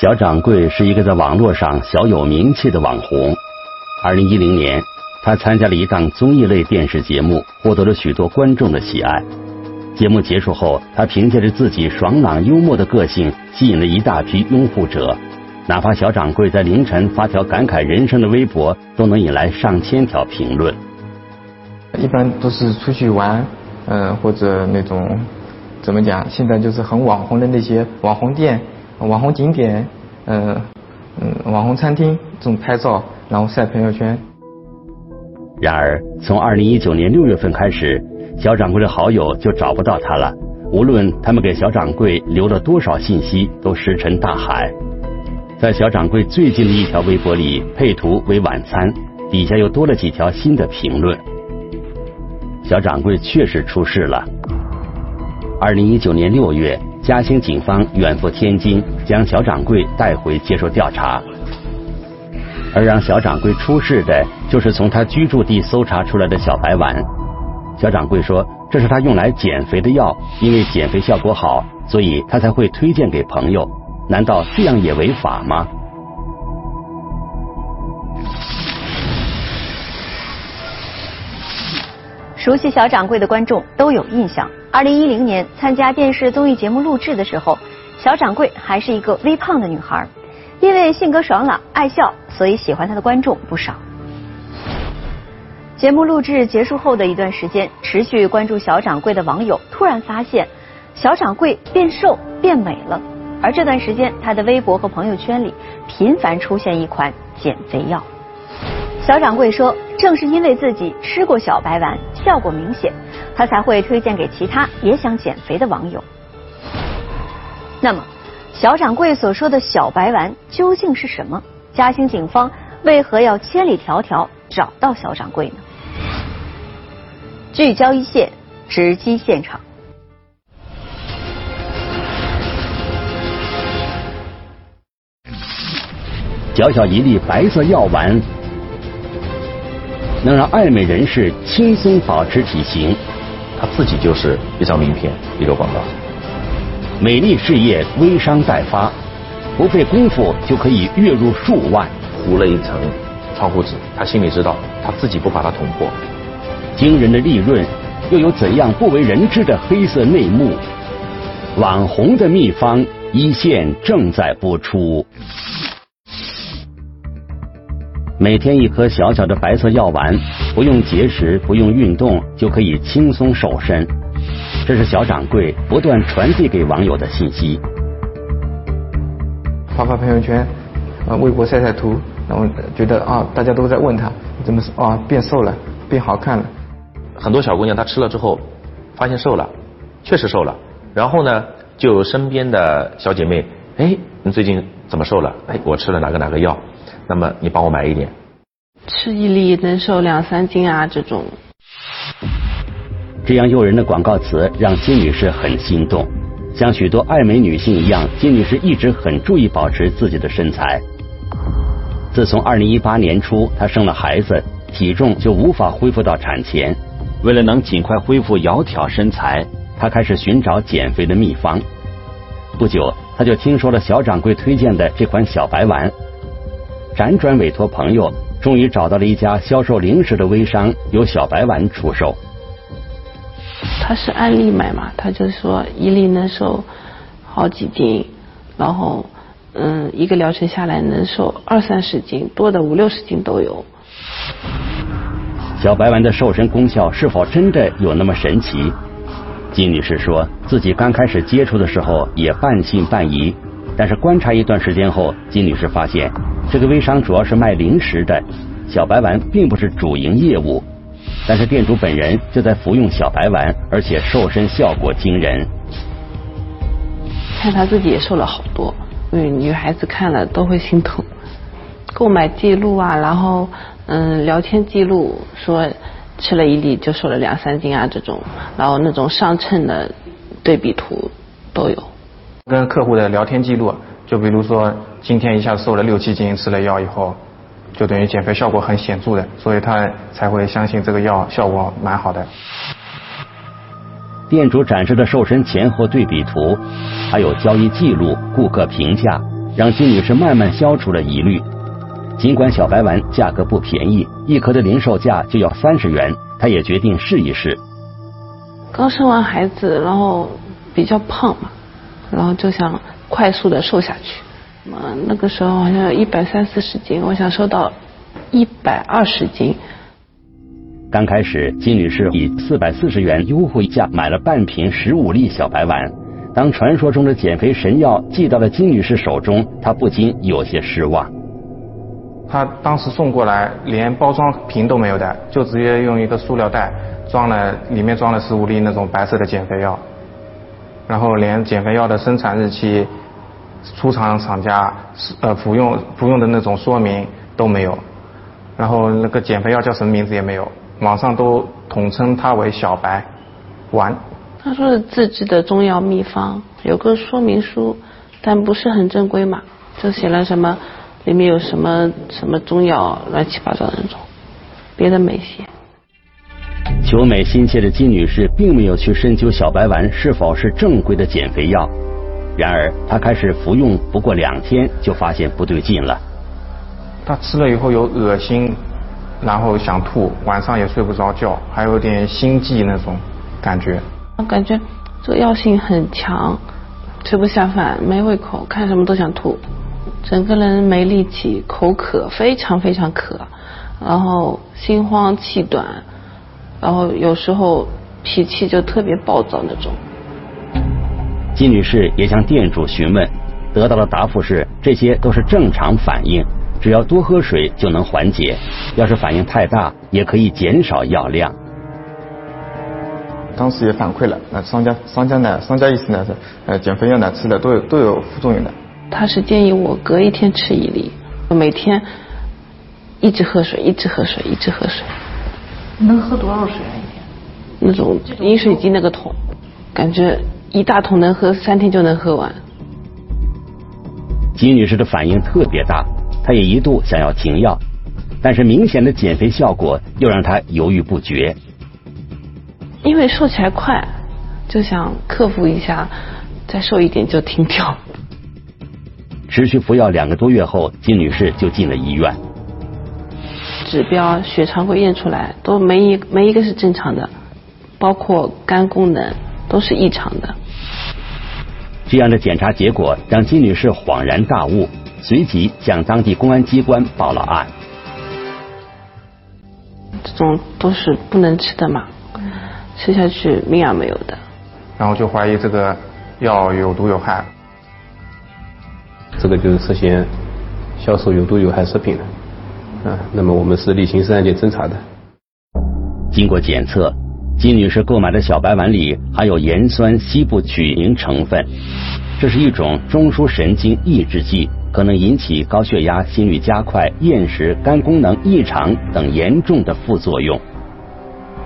小掌柜是一个在网络上小有名气的网红。二零一零年，他参加了一档综艺类电视节目，获得了许多观众的喜爱。节目结束后，他凭借着自己爽朗幽默的个性，吸引了一大批拥护者。哪怕小掌柜在凌晨发条感慨人生的微博，都能引来上千条评论。一般都是出去玩，嗯，或者那种怎么讲？现在就是很网红的那些网红店。网红景点，嗯嗯，网红餐厅这种拍照，然后晒朋友圈。然而，从二零一九年六月份开始，小掌柜的好友就找不到他了。无论他们给小掌柜留了多少信息，都石沉大海。在小掌柜最近的一条微博里，配图为晚餐，底下又多了几条新的评论。小掌柜确实出事了。二零一九年六月。嘉兴警方远赴天津，将小掌柜带回接受调查。而让小掌柜出事的，就是从他居住地搜查出来的小白丸。小掌柜说，这是他用来减肥的药，因为减肥效果好，所以他才会推荐给朋友。难道这样也违法吗？熟悉小掌柜的观众都有印象。二零一零年参加电视综艺节目录制的时候，小掌柜还是一个微胖的女孩。因为性格爽朗、爱笑，所以喜欢她的观众不少。节目录制结束后的一段时间，持续关注小掌柜的网友突然发现，小掌柜变瘦变美了。而这段时间，他的微博和朋友圈里频繁出现一款减肥药。小掌柜说：“正是因为自己吃过小白丸，效果明显，他才会推荐给其他也想减肥的网友。”那么，小掌柜所说的小白丸究竟是什么？嘉兴警方为何要千里迢迢找到小掌柜呢？聚焦一线，直击现场。小小一粒白色药丸。能让爱美人士轻松保持体型，它自己就是一张名片，一个广告。美丽事业微商待发，不费功夫就可以月入数万。糊了一层窗户纸，他心里知道，他自己不把它捅破。惊人的利润，又有怎样不为人知的黑色内幕？网红的秘方，一线正在播出。每天一颗小小的白色药丸，不用节食，不用运动，就可以轻松瘦身。这是小掌柜不断传递给网友的信息。发发朋友圈，啊，微博晒晒图，然后觉得啊，大家都在问他怎么啊变瘦了，变好看了。很多小姑娘她吃了之后，发现瘦了，确实瘦了。然后呢，就身边的小姐妹，哎，你最近怎么瘦了？哎，我吃了哪个哪个药。那么你帮我买一点，吃一粒能瘦两三斤啊！这种，这样诱人的广告词让金女士很心动。像许多爱美女性一样，金女士一直很注意保持自己的身材。自从二零一八年初她生了孩子，体重就无法恢复到产前。为了能尽快恢复窈窕身材，她开始寻找减肥的秘方。不久，她就听说了小掌柜推荐的这款小白丸。辗转委托朋友，终于找到了一家销售零食的微商，由小白丸出售。他是按粒买嘛，他就说一粒能瘦好几斤，然后嗯，一个疗程下来能瘦二三十斤，多的五六十斤都有。小白丸的瘦身功效是否真的有那么神奇？金女士说自己刚开始接触的时候也半信半疑，但是观察一段时间后，金女士发现。这个微商主要是卖零食的，小白丸并不是主营业务，但是店主本人就在服用小白丸，而且瘦身效果惊人。看他自己也瘦了好多，嗯，女孩子看了都会心疼。购买记录啊，然后嗯，聊天记录说吃了一粒就瘦了两三斤啊，这种，然后那种上称的对比图都有。跟客户的聊天记录。就比如说，今天一下瘦了六七斤，吃了药以后，就等于减肥效果很显著的，所以他才会相信这个药效果蛮好的。店主展示的瘦身前后对比图，还有交易记录、顾客评价，让金女士慢慢消除了疑虑。尽管小白丸价格不便宜，一颗的零售价就要三十元，她也决定试一试。刚生完孩子，然后比较胖嘛，然后就想快速的瘦下去。嗯，那个时候好像一百三四十斤，我想瘦到一百二十斤。刚开始，金女士以四百四十元优惠价买了半瓶十五粒小白丸。当传说中的减肥神药寄到了金女士手中，她不禁有些失望。她当时送过来，连包装瓶都没有带，就直接用一个塑料袋装了，里面装了十五粒那种白色的减肥药，然后连减肥药的生产日期、出厂厂家、呃服用服用的那种说明都没有，然后那个减肥药叫什么名字也没有，网上都统称它为小白丸。他说是自制的中药秘方，有个说明书，但不是很正规嘛，就写了什么。里面有什么什么中药乱七八糟的那种，别的没写。求美心切的金女士并没有去深究小白丸是否是正规的减肥药，然而她开始服用不过两天就发现不对劲了。她吃了以后有恶心，然后想吐，晚上也睡不着觉，还有点心悸那种感觉。我感觉这个药性很强，吃不下饭，没胃口，看什么都想吐。整个人没力气，口渴，非常非常渴，然后心慌气短，然后有时候脾气就特别暴躁那种。金女士也向店主询问，得到的答复是这些都是正常反应，只要多喝水就能缓解，要是反应太大也可以减少药量。当时也反馈了，那商家商家呢，商家意思呢是，呃，减肥药呢吃的都有都有副作用的。他是建议我隔一天吃一粒，每天一直喝水，一直喝水，一直喝水。能喝多少水啊？一天？那种饮水机那个桶，感觉一大桶能喝三天就能喝完。金女士的反应特别大，她也一度想要停药，但是明显的减肥效果又让她犹豫不决。因为瘦起来快，就想克服一下，再瘦一点就停掉。持续服药两个多月后，金女士就进了医院。指标血常规验出来都没一没一个是正常的，包括肝功能都是异常的。这样的检查结果让金女士恍然大悟，随即向当地公安机关报了案。这种都是不能吃的嘛，吃下去命 are 没有的。然后就怀疑这个药有毒有害。这个就是涉嫌销售有毒有害食品的，啊，那么我们是例行是案件侦查的。经过检测，金女士购买的小白丸里含有盐酸西部曲宁成分，这是一种中枢神经抑制剂，可能引起高血压、心率加快、厌食、肝功能异常等严重的副作用。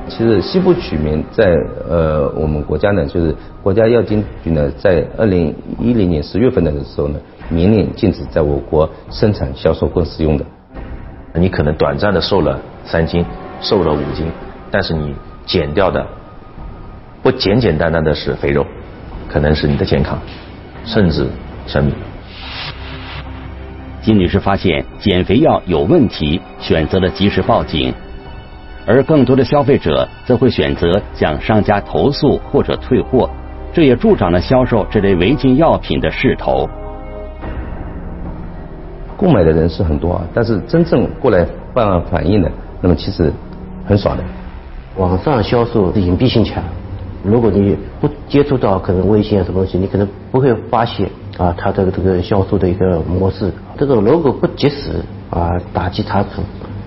其实西部曲明在呃我们国家呢，就是国家药监局呢，在二零一零年十月份的时候呢。明令禁止在我国生产、销售或使用的。你可能短暂的瘦了三斤，瘦了五斤，但是你减掉的不简简单单的是肥肉，可能是你的健康，甚至生命。金女士发现减肥药有问题，选择了及时报警，而更多的消费者则会选择向商家投诉或者退货，这也助长了销售这类违禁药品的势头。购买的人是很多啊，但是真正过来办案反映的，那么其实很少的。网上销售的隐蔽性强，如果你不接触到可能微信啊什么东西，你可能不会发现啊它的这个销售的一个模式。这种如果不及时啊打击查处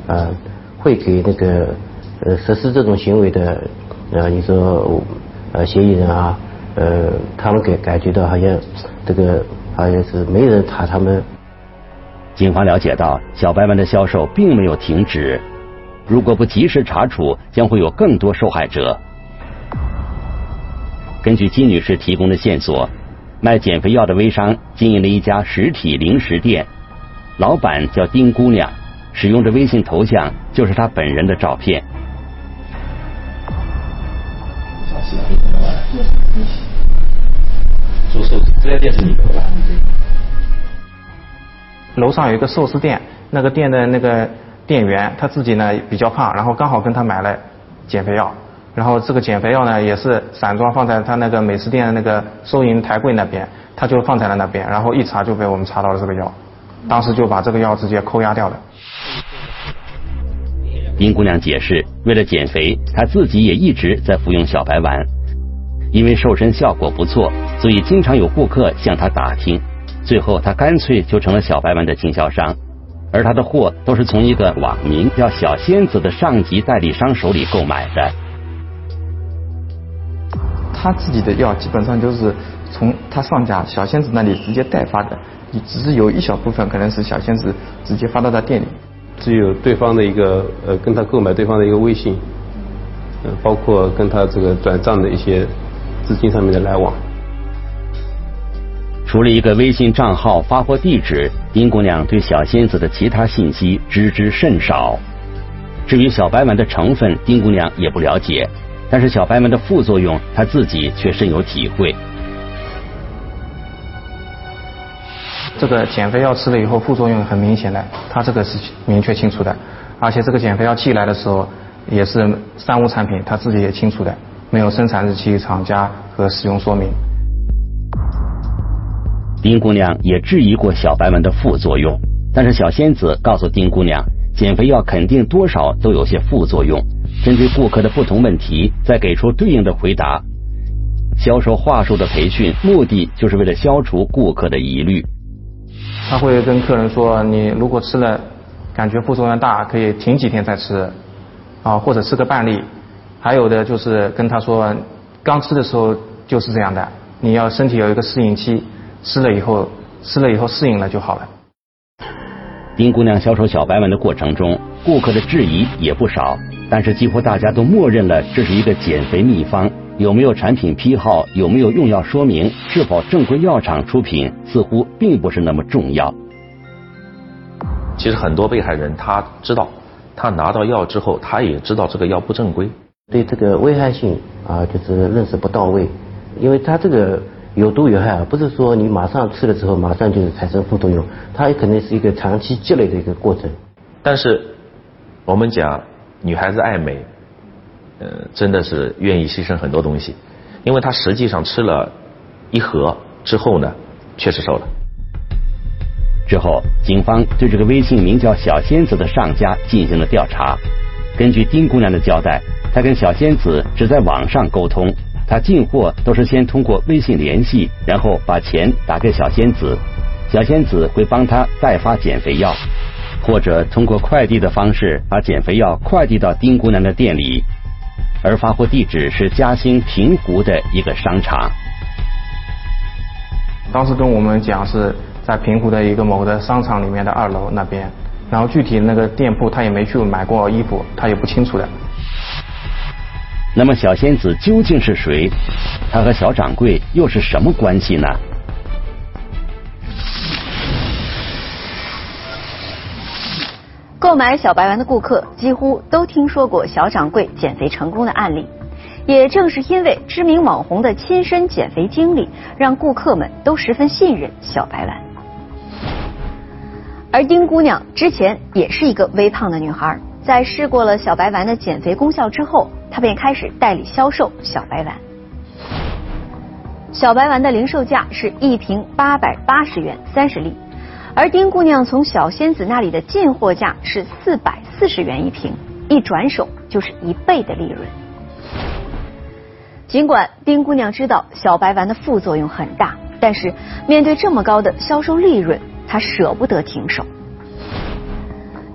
啊，会给那个呃实施这种行为的呃你说呃嫌疑人啊呃他们感感觉到好像这个好像是没人查他们。警方了解到，小白丸的销售并没有停止。如果不及时查处，将会有更多受害者。根据金女士提供的线索，卖减肥药的微商经营了一家实体零食店，老板叫丁姑娘，使用的微信头像就是她本人的照片。做寿这家店是你的吧？楼上有一个寿司店，那个店的那个店员他自己呢比较胖，然后刚好跟他买了减肥药，然后这个减肥药呢也是散装放在他那个美食店的那个收银台柜那边，他就放在了那边，然后一查就被我们查到了这个药，当时就把这个药直接扣押掉了。丁姑娘解释，为了减肥，她自己也一直在服用小白丸，因为瘦身效果不错，所以经常有顾客向她打听。最后，他干脆就成了小白丸的经销商，而他的货都是从一个网名叫“小仙子”的上级代理商手里购买的。他自己的药基本上就是从他上家小仙子那里直接代发的，只是有一小部分可能是小仙子直接发到他店里。只有对方的一个呃，跟他购买对方的一个微信，呃，包括跟他这个转账的一些资金上面的来往。除了一个微信账号、发货地址，丁姑娘对小仙子的其他信息知之甚少。至于小白丸的成分，丁姑娘也不了解，但是小白丸的副作用，她自己却深有体会。这个减肥药吃了以后副作用很明显的，他这个是明确清楚的，而且这个减肥药寄来的时候也是三无产品，他自己也清楚的，没有生产日期、厂家和使用说明。丁姑娘也质疑过小白丸的副作用，但是小仙子告诉丁姑娘，减肥药肯定多少都有些副作用，针对顾客的不同问题再给出对应的回答。销售话术的培训目的就是为了消除顾客的疑虑。他会跟客人说：“你如果吃了，感觉副作用大，可以停几天再吃，啊，或者吃个半粒。还有的就是跟他说，刚吃的时候就是这样的，你要身体有一个适应期，吃了以后，吃了以后适应了就好了。”丁姑娘销售小白丸的过程中，顾客的质疑也不少，但是几乎大家都默认了这是一个减肥秘方。有没有产品批号？有没有用药说明？是否正规药厂出品？似乎并不是那么重要。其实很多被害人他知道，他拿到药之后，他也知道这个药不正规。对这个危害性啊，就是认识不到位。因为他这个有毒有害啊，不是说你马上吃了之后马上就是产生副作用，它也可能是一个长期积累的一个过程。但是我们讲女孩子爱美。呃，真的是愿意牺牲很多东西，因为她实际上吃了一盒之后呢，确实瘦了。之后，警方对这个微信名叫“小仙子”的上家进行了调查。根据丁姑娘的交代，她跟小仙子只在网上沟通，他进货都是先通过微信联系，然后把钱打给小仙子，小仙子会帮他代发减肥药，或者通过快递的方式把减肥药快递到丁姑娘的店里。而发货地址是嘉兴平湖的一个商场。当时跟我们讲是在平湖的一个某的商场里面的二楼那边，然后具体那个店铺他也没去买过衣服，他也不清楚的。那么小仙子究竟是谁？她和小掌柜又是什么关系呢？购买小白丸的顾客几乎都听说过小掌柜减肥成功的案例，也正是因为知名网红的亲身减肥经历，让顾客们都十分信任小白丸。而丁姑娘之前也是一个微胖的女孩，在试过了小白丸的减肥功效之后，她便开始代理销售小白丸。小白丸的零售价是一瓶八百八十元，三十粒。而丁姑娘从小仙子那里的进货价是四百四十元一瓶，一转手就是一倍的利润。尽管丁姑娘知道小白丸的副作用很大，但是面对这么高的销售利润，她舍不得停手。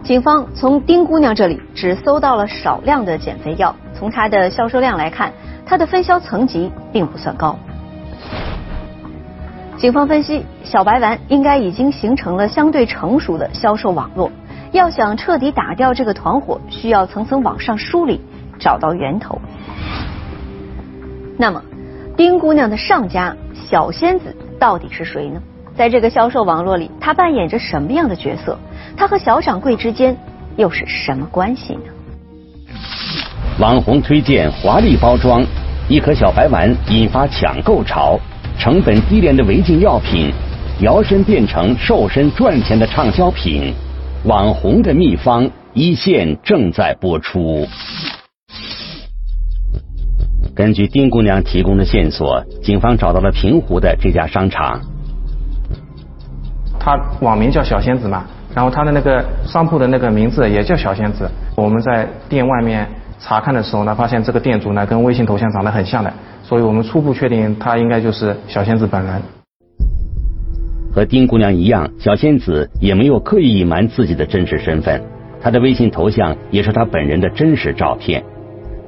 警方从丁姑娘这里只搜到了少量的减肥药，从她的销售量来看，她的分销层级并不算高。警方分析，小白丸应该已经形成了相对成熟的销售网络。要想彻底打掉这个团伙，需要层层往上梳理，找到源头。那么，丁姑娘的上家小仙子到底是谁呢？在这个销售网络里，她扮演着什么样的角色？她和小掌柜之间又是什么关系呢？网红推荐华丽包装，一颗小白丸引发抢购潮。成本低廉的违禁药品，摇身变成瘦身赚钱的畅销品，网红的秘方一线正在播出。根据丁姑娘提供的线索，警方找到了平湖的这家商场。他网名叫小仙子嘛，然后他的那个商铺的那个名字也叫小仙子。我们在店外面查看的时候呢，发现这个店主呢跟微信头像长得很像的，所以我们初步确定他应该就是小仙子本人。和丁姑娘一样，小仙子也没有刻意隐瞒自己的真实身份，她的微信头像也是她本人的真实照片。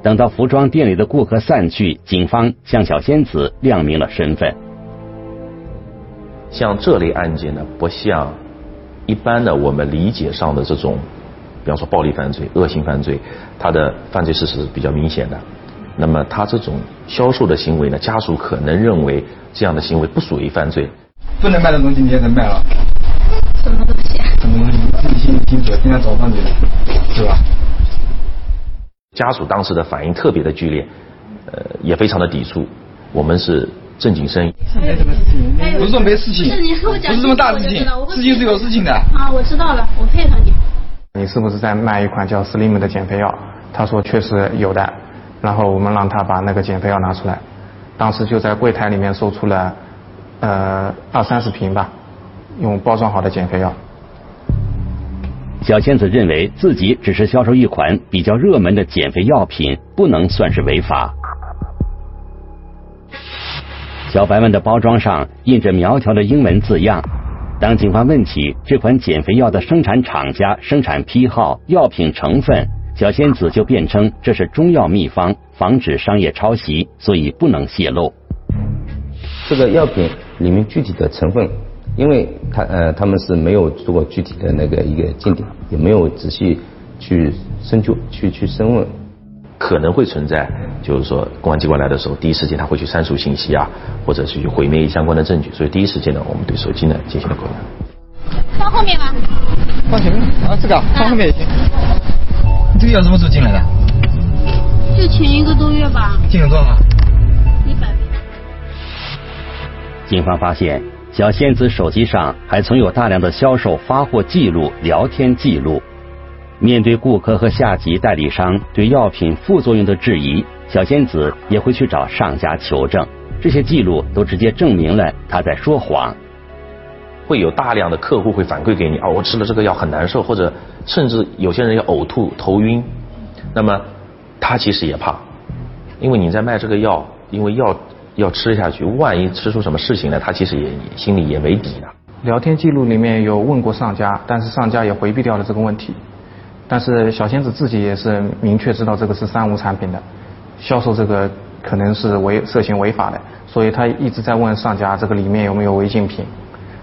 等到服装店里的顾客散去，警方向小仙子亮明了身份。像这类案件呢，不像一般的我们理解上的这种，比方说暴力犯罪、恶性犯罪，它的犯罪事实是比较明显的。那么他这种销售的行为呢，家属可能认为这样的行为不属于犯罪。不能卖的东西你也能卖了。什么东西？啊什么东西？你自己心里清楚，今天找上你的，是吧？家属当时的反应特别的剧烈，呃，也非常的抵触。我们是正经生意，没什么事情，不是说没事情，不是这么大事情，事情是有事情的。啊，我知道了，我配合你。你是不是在卖一款叫 Slim 的减肥药？他说确实有的，然后我们让他把那个减肥药拿出来，当时就在柜台里面搜出了呃二三十瓶吧，用包装好的减肥药。小仙子认为自己只是销售一款比较热门的减肥药品，不能算是违法。小白们的包装上印着苗条的英文字样。当警方问起这款减肥药的生产厂家、生产批号、药品成分，小仙子就辩称这是中药秘方，防止商业抄袭，所以不能泄露。这个药品里面具体的成分。因为他呃他们是没有做过具体的那个一个鉴定，也没有仔细去深究去去深问，可能会存在，就是说公安机关来的时候，第一时间他会去删除信息啊，或者是去毁灭相关的证据，所以第一时间呢，我们对手机呢进行了扣押。放后面吧。放前面啊，这个放后面也行。你这个要什么时候进来的？就前一个多月吧。进了多少？一百。警方发现。小仙子手机上还存有大量的销售发货记录、聊天记录。面对顾客和下级代理商对药品副作用的质疑，小仙子也会去找上家求证。这些记录都直接证明了他在说谎。会有大量的客户会反馈给你啊，我吃了这个药很难受，或者甚至有些人要呕吐、头晕。那么他其实也怕，因为你在卖这个药，因为药。要吃下去，万一吃出什么事情来，他其实也心里也没底的。聊天记录里面有问过上家，但是上家也回避掉了这个问题。但是小仙子自己也是明确知道这个是三无产品的，销售这个可能是违涉嫌违法的，所以他一直在问上家这个里面有没有违禁品。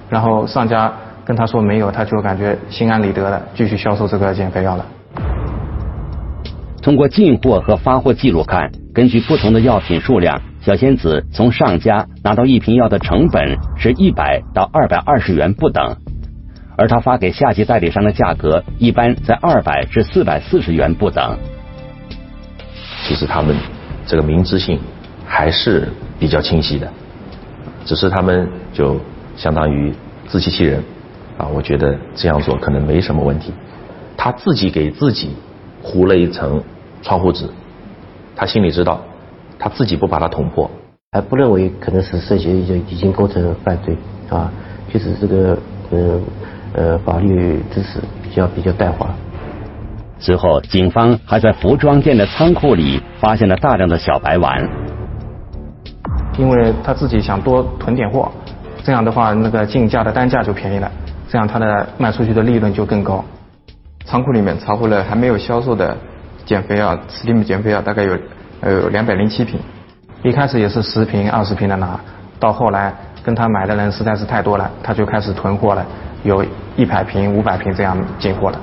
然后上家跟他说没有，他就感觉心安理得的继续销售这个减肥药了。通过进货和发货记录看，根据不同的药品数量。小仙子从上家拿到一瓶药的成本是一百到二百二十元不等，而他发给下级代理商的价格一般在二百至四百四十元不等。其实他们这个明知性还是比较清晰的，只是他们就相当于自欺欺人啊！我觉得这样做可能没什么问题。他自己给自己糊了一层窗户纸，他心里知道。他自己不把它捅破，还不认为可能是涉嫌就已经构成犯罪啊，就是这个呃呃法律知识比较比较淡化。随后，警方还在服装店的仓库里发现了大量的小白丸，因为他自己想多囤点货，这样的话那个进价的单价就便宜了，这样他的卖出去的利润就更高。仓库里面查获了还没有销售的减肥药，Slim 减肥药大概有。呃两百零七瓶，一开始也是十瓶、二十瓶的拿，到后来跟他买的人实在是太多了，他就开始囤货了，有一百瓶、五百瓶这样进货了。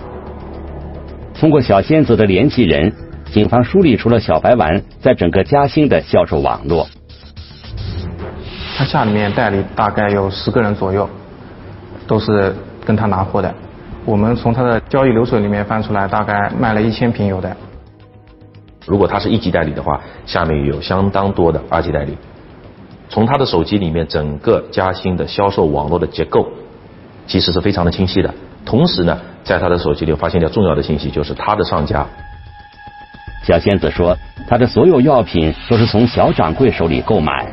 通过小仙子的联系人，警方梳理出了小白丸在整个嘉兴的销售网络。他下里面代理大概有十个人左右，都是跟他拿货的。我们从他的交易流水里面翻出来，大概卖了一千瓶有的。如果他是一级代理的话，下面有相当多的二级代理，从他的手机里面，整个嘉兴的销售网络的结构，其实是非常的清晰的。同时呢，在他的手机里发现了重要的信息，就是他的上家。小仙子说，他的所有药品都是从小掌柜手里购买。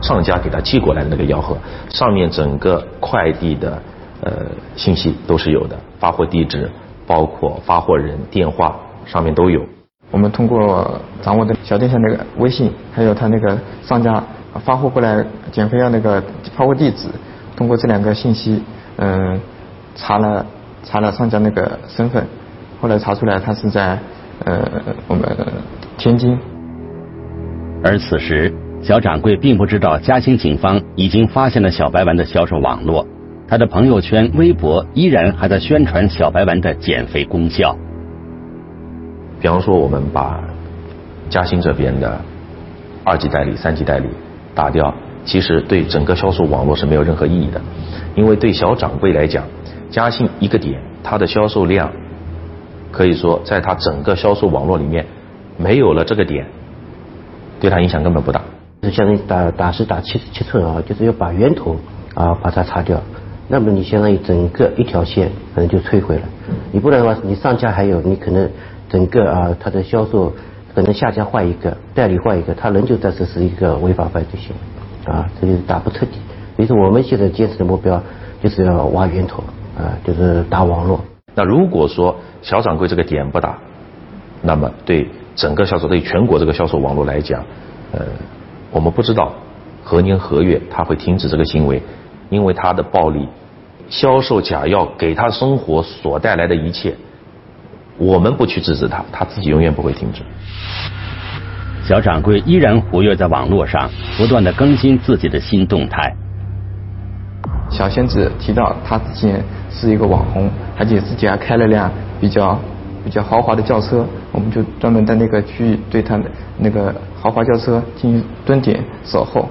上家给他寄过来的那个药盒，上面整个快递的呃信息都是有的，发货地址，包括发货人电话，上面都有。我们通过掌握的小店上那个微信，还有他那个上家发货过来减肥药那个发货地址，通过这两个信息，嗯，查了查了商家那个身份，后来查出来他是在呃我们天津。而此时，小掌柜并不知道嘉兴警方已经发现了小白丸的销售网络，他的朋友圈、微博依然还在宣传小白丸的减肥功效。比方说，我们把嘉兴这边的二级代理、三级代理打掉，其实对整个销售网络是没有任何意义的。因为对小掌柜来讲，嘉兴一个点，它的销售量可以说在它整个销售网络里面没有了这个点，对它影响根本不大。就相当于打打是打七七寸啊，就是要把源头啊把它擦掉，那么你相当于整个一条线可能就摧毁了。你不然的话，你上家还有你可能。整个啊，它的销售可能下家换一个，代理换一个，他仍旧在实施一个违法犯罪行为，啊，这就是打不彻底。所以说，我们现在坚持的目标就是要挖源头，啊，就是打网络。那如果说小掌柜这个点不打，那么对整个销售，对全国这个销售网络来讲，呃，我们不知道何年何月他会停止这个行为，因为他的暴利，销售假药给他生活所带来的一切。我们不去制止他，他自己永远不会停止。小掌柜依然活跃在网络上，不断的更新自己的新动态。小仙子提到，他之前是一个网红，而且自己还开了辆比较比较豪华的轿车，我们就专门在那个区域对他的那个豪华轿车进行蹲点守候。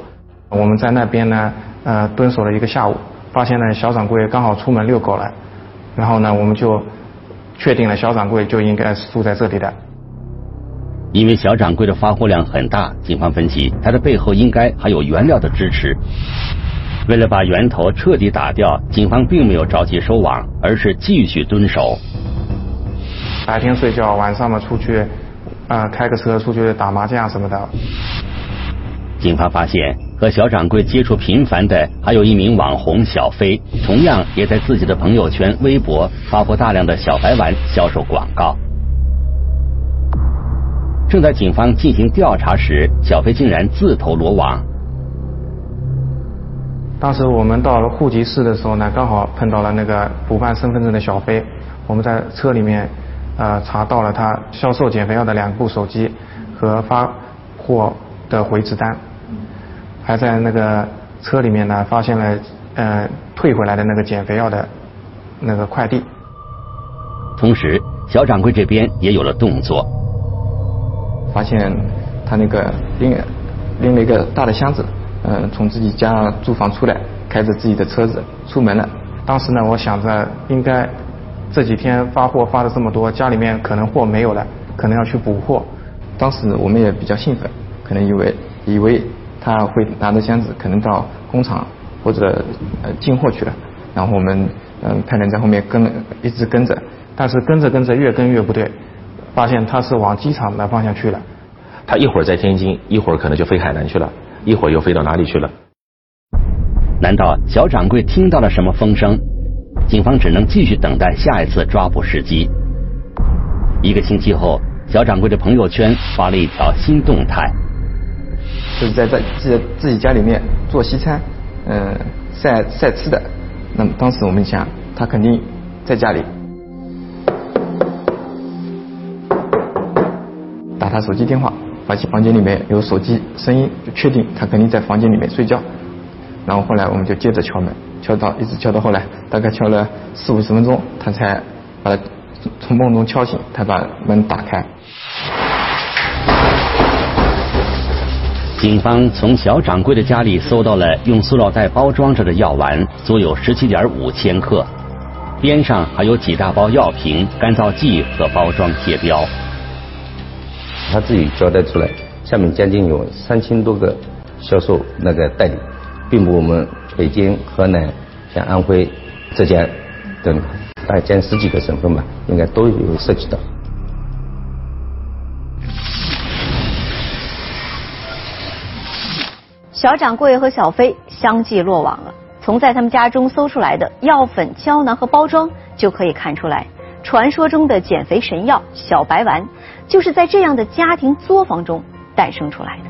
我们在那边呢，呃，蹲守了一个下午，发现呢小掌柜刚好出门遛狗了，然后呢，我们就。确定了，小掌柜就应该是住在这里的。因为小掌柜的发货量很大，警方分析他的背后应该还有原料的支持。为了把源头彻底打掉，警方并没有着急收网，而是继续蹲守。白天睡觉，晚上嘛出去，啊开个车出去打麻将什么的。警方发现。和小掌柜接触频繁的还有一名网红小飞，同样也在自己的朋友圈、微博发布大量的小白丸销售广告。正在警方进行调查时，小飞竟然自投罗网。当时我们到了户籍室的时候呢，刚好碰到了那个补办身份证的小飞，我们在车里面呃查到了他销售减肥药的两部手机和发货的回执单。还在那个车里面呢，发现了呃退回来的那个减肥药的那个快递。同时，小掌柜这边也有了动作，发现他那个拎拎了一个大的箱子，嗯，从自己家住房出来，开着自己的车子出门了。当时呢，我想着应该这几天发货发了这么多，家里面可能货没有了，可能要去补货。当时我们也比较兴奋，可能以为以为。他会拿着箱子，可能到工厂或者呃进货去了，然后我们嗯派人在后面跟，一直跟着，但是跟着跟着越跟越不对，发现他是往机场那方向去了。他一会儿在天津，一会儿可能就飞海南去了，一会儿又飞到哪里去了？难道小掌柜听到了什么风声？警方只能继续等待下一次抓捕时机。一个星期后，小掌柜的朋友圈发了一条新动态。就是在在自己自己家里面做西餐，嗯，晒晒吃的。那么当时我们想，他肯定在家里。他手机电话，发现房间里面有手机声音，就确定他肯定在房间里面睡觉。然后后来我们就接着敲门，敲到一直敲到后来，大概敲了四五十分钟，他才把他从梦中敲醒，才把门打开。警方从小掌柜的家里搜到了用塑料袋包装着的药丸，足有十七点五千克，边上还有几大包药瓶、干燥剂和包装贴标。他自己交代出来，下面将近有三千多个销售那个代理，并不我们北京、河南、像安徽、浙江等大概将十几个省份吧，应该都有涉及到。小掌柜和小飞相继落网了。从在他们家中搜出来的药粉、胶囊和包装就可以看出来，传说中的减肥神药小白丸就是在这样的家庭作坊中诞生出来的。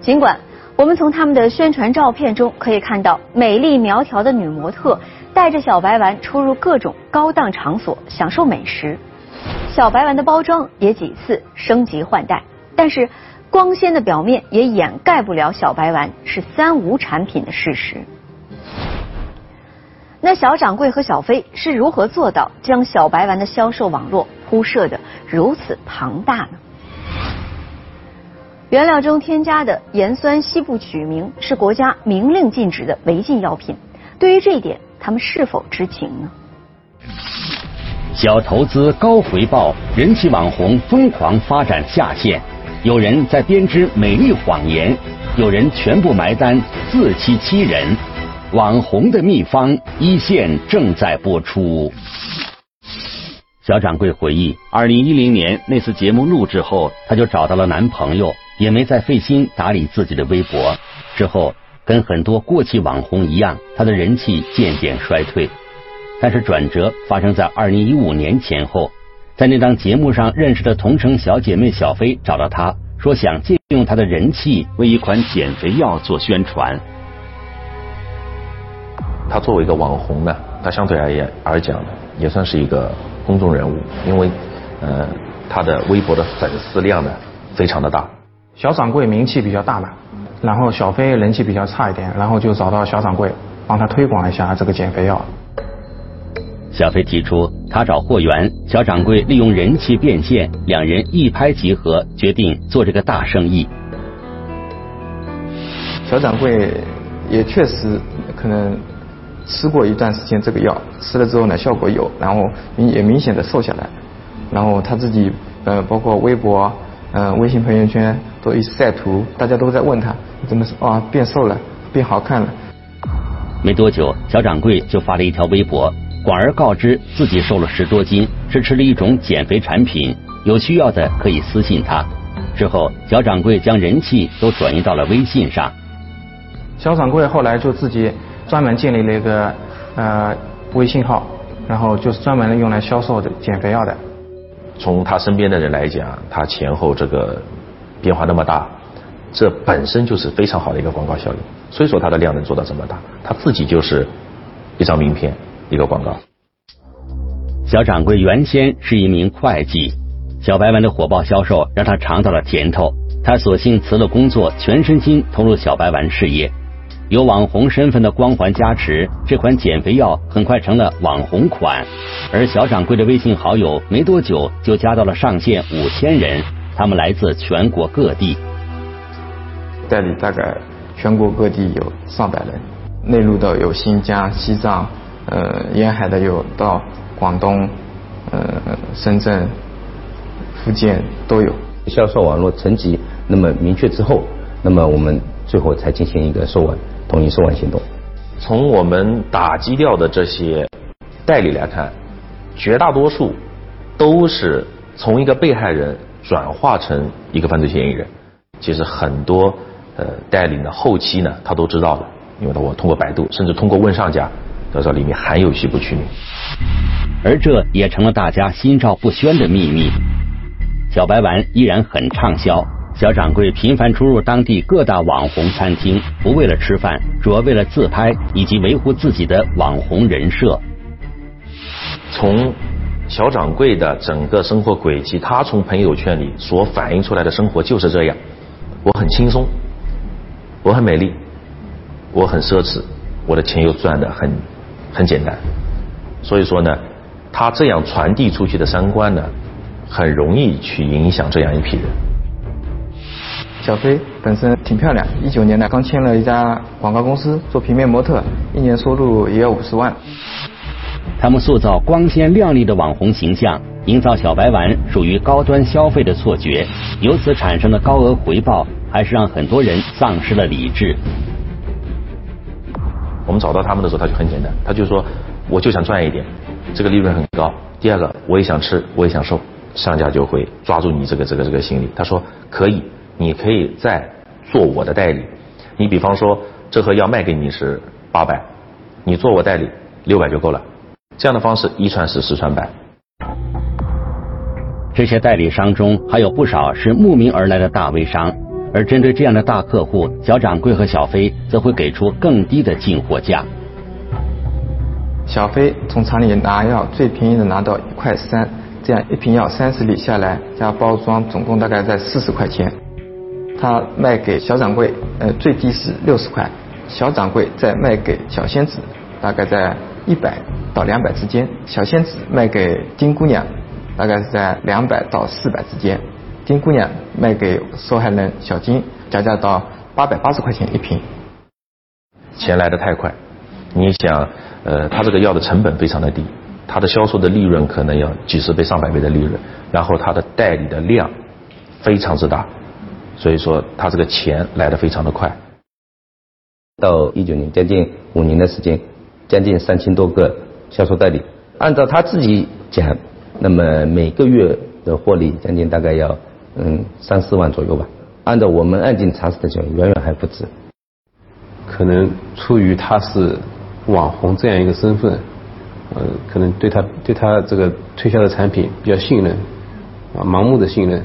尽管我们从他们的宣传照片中可以看到美丽苗条的女模特带着小白丸出入各种高档场所享受美食，小白丸的包装也几次升级换代，但是。光鲜的表面也掩盖不了小白丸是三无产品的事实。那小掌柜和小飞是如何做到将小白丸的销售网络铺设的如此庞大呢？原料中添加的盐酸西部曲明是国家明令禁止的违禁药品。对于这一点，他们是否知情呢？小投资高回报，人气网红疯狂发展下线。有人在编织美丽谎言，有人全部埋单自欺欺人。网红的秘方一线正在播出。小掌柜回忆，二零一零年那次节目录制后，她就找到了男朋友，也没再费心打理自己的微博。之后，跟很多过气网红一样，她的人气渐渐衰退。但是转折发生在二零一五年前后。在那档节目上认识的同城小姐妹小飞找到她说想借用她的人气为一款减肥药做宣传。她作为一个网红呢，她相对而言而讲也算是一个公众人物，因为呃他的微博的粉丝量呢非常的大。小掌柜名气比较大嘛，然后小飞人气比较差一点，然后就找到小掌柜帮他推广一下这个减肥药。小飞提出，他找货源，小掌柜利用人气变现，两人一拍即合，决定做这个大生意。小掌柜也确实可能吃过一段时间这个药，吃了之后呢效果有，然后明也明显的瘦下来，然后他自己呃包括微博呃微信朋友圈都一直晒图，大家都在问他怎么啊变瘦了，变好看了。没多久，小掌柜就发了一条微博。广而告之自己瘦了十多斤，是吃了一种减肥产品，有需要的可以私信他。之后，小掌柜将人气都转移到了微信上。小掌柜后来就自己专门建立了一个呃微信号，然后就是专门用来销售的减肥药的。从他身边的人来讲，他前后这个变化那么大，这本身就是非常好的一个广告效应。所以说他的量能做到这么大，他自己就是一张名片。一个广告。小掌柜原先是一名会计，小白丸的火爆销售让他尝到了甜头，他索性辞了工作，全身心投入小白丸事业。有网红身份的光环加持，这款减肥药很快成了网红款。而小掌柜的微信好友没多久就加到了上线五千人，他们来自全国各地，代理大概全国各地有上百人，内陆的有新疆、西藏。呃，沿海的有到广东、呃深圳、福建都有。销售网络层级那么明确之后，那么我们最后才进行一个收网，统一收网行动。从我们打击掉的这些代理来看，绝大多数都是从一个被害人转化成一个犯罪嫌疑人。其实很多呃代理呢，后期呢他都知道了，因为他我通过百度，甚至通过问上家。得知里面含有西部曲明，而这也成了大家心照不宣的秘密。小白丸依然很畅销，小掌柜频繁出入当地各大网红餐厅，不为了吃饭，主要为了自拍以及维护自己的网红人设。从小掌柜的整个生活轨迹，他从朋友圈里所反映出来的生活就是这样：我很轻松，我很美丽，我很奢侈，我的钱又赚得很。很简单，所以说呢，他这样传递出去的三观呢，很容易去影响这样一批人。小飞本身挺漂亮，一九年呢刚签了一家广告公司做平面模特，一年收入也要五十万。他们塑造光鲜亮丽的网红形象，营造小白丸属于高端消费的错觉，由此产生的高额回报，还是让很多人丧失了理智。我们找到他们的时候，他就很简单，他就说我就想赚一点，这个利润很高。第二个，我也想吃，我也想瘦，商家就会抓住你这个这个这个心理，他说可以，你可以再做我的代理。你比方说这盒药卖给你是八百，你做我代理六百就够了。这样的方式一传十，十传百。这些代理商中还有不少是慕名而来的大微商，而针对这样的大客户，小掌柜和小飞则会给出更低的进货价。小飞从厂里拿药最便宜的拿到一块三，这样一瓶药三十粒下来加包装，总共大概在四十块钱。他卖给小掌柜，呃，最低是六十块，小掌柜再卖给小仙子，大概在一百到两百之间。小仙子卖给丁姑娘。大概是在两百到四百之间，丁姑娘卖给受害人小金，加价到八百八十块钱一瓶。钱来的太快，你想，呃，他这个药的成本非常的低，他的销售的利润可能要几十倍、上百倍的利润，然后他的代理的量非常之大，所以说他这个钱来的非常的快。到一九年，将近五年的时间，将近三千多个销售代理，按照他自己讲。那么每个月的获利将近大概要嗯三四万左右吧，按照我们案件查实的讲，远远还不止。可能出于他是网红这样一个身份，呃，可能对他对他这个推销的产品比较信任，啊，盲目的信任。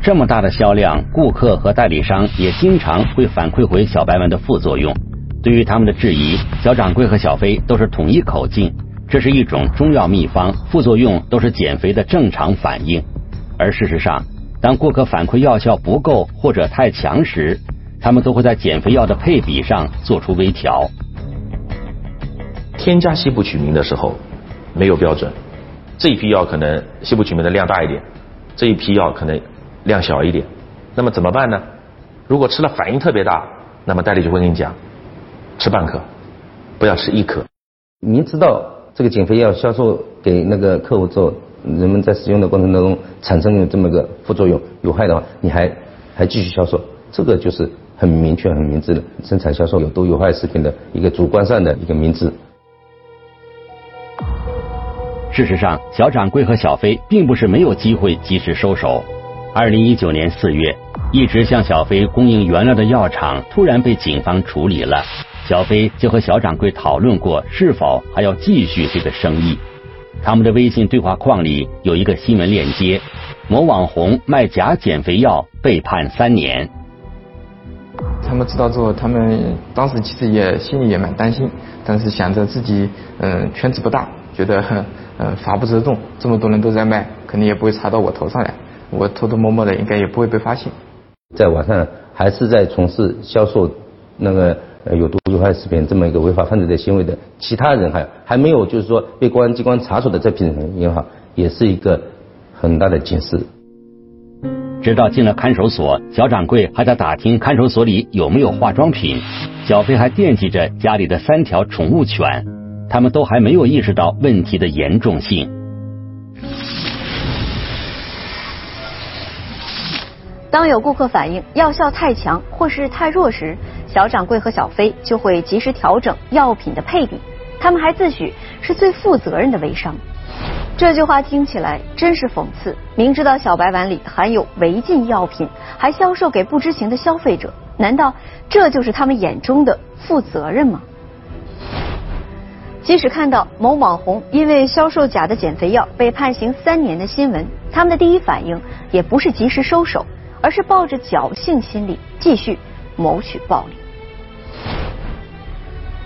这么大的销量，顾客和代理商也经常会反馈回小白丸的副作用。对于他们的质疑，小掌柜和小飞都是统一口径。这是一种中药秘方，副作用都是减肥的正常反应。而事实上，当顾客反馈药效不够或者太强时，他们都会在减肥药的配比上做出微调。添加西部曲明的时候没有标准，这一批药可能西部曲明的量大一点，这一批药可能量小一点。那么怎么办呢？如果吃了反应特别大，那么代理就会跟你讲，吃半颗，不要吃一颗。明知道。这个减肥药销售给那个客户之后，人们在使用的过程当中产生了这么个副作用有害的话，你还还继续销售，这个就是很明确、很明智的生产销售有毒有害食品的一个主观上的一个明智。事实上，小掌柜和小飞并不是没有机会及时收手。二零一九年四月，一直向小飞供应原料的药厂突然被警方处理了。小飞就和小掌柜讨论过是否还要继续这个生意。他们的微信对话框里有一个新闻链接：某网红卖假减肥药被判三年。他们知道之后，他们当时其实也心里也蛮担心，但是想着自己嗯圈子不大，觉得嗯法不责众，这么多人都在卖，肯定也不会查到我头上来，我偷偷摸摸的应该也不会被发现。在网上还是在从事销售那个。呃，有毒有害食品这么一个违法犯罪的行为的其他人还还没有，就是说被公安机关查处的这批人也好，也是一个很大的警示。直到进了看守所，小掌柜还在打听看守所里有没有化妆品，小飞还惦记着家里的三条宠物犬，他们都还没有意识到问题的严重性。当有顾客反映药效太强或是太弱时，小掌柜和小飞就会及时调整药品的配比。他们还自诩是最负责任的微商。这句话听起来真是讽刺。明知道小白碗里含有违禁药品，还销售给不知情的消费者，难道这就是他们眼中的负责任吗？即使看到某网红因为销售假的减肥药被判刑三年的新闻，他们的第一反应也不是及时收手。而是抱着侥幸心理继续谋取暴利。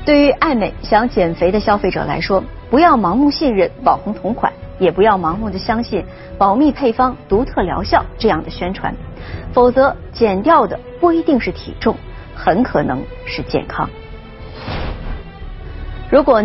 对于爱美想减肥的消费者来说，不要盲目信任网红同款，也不要盲目的相信保密配方、独特疗效这样的宣传，否则减掉的不一定是体重，很可能是健康。如果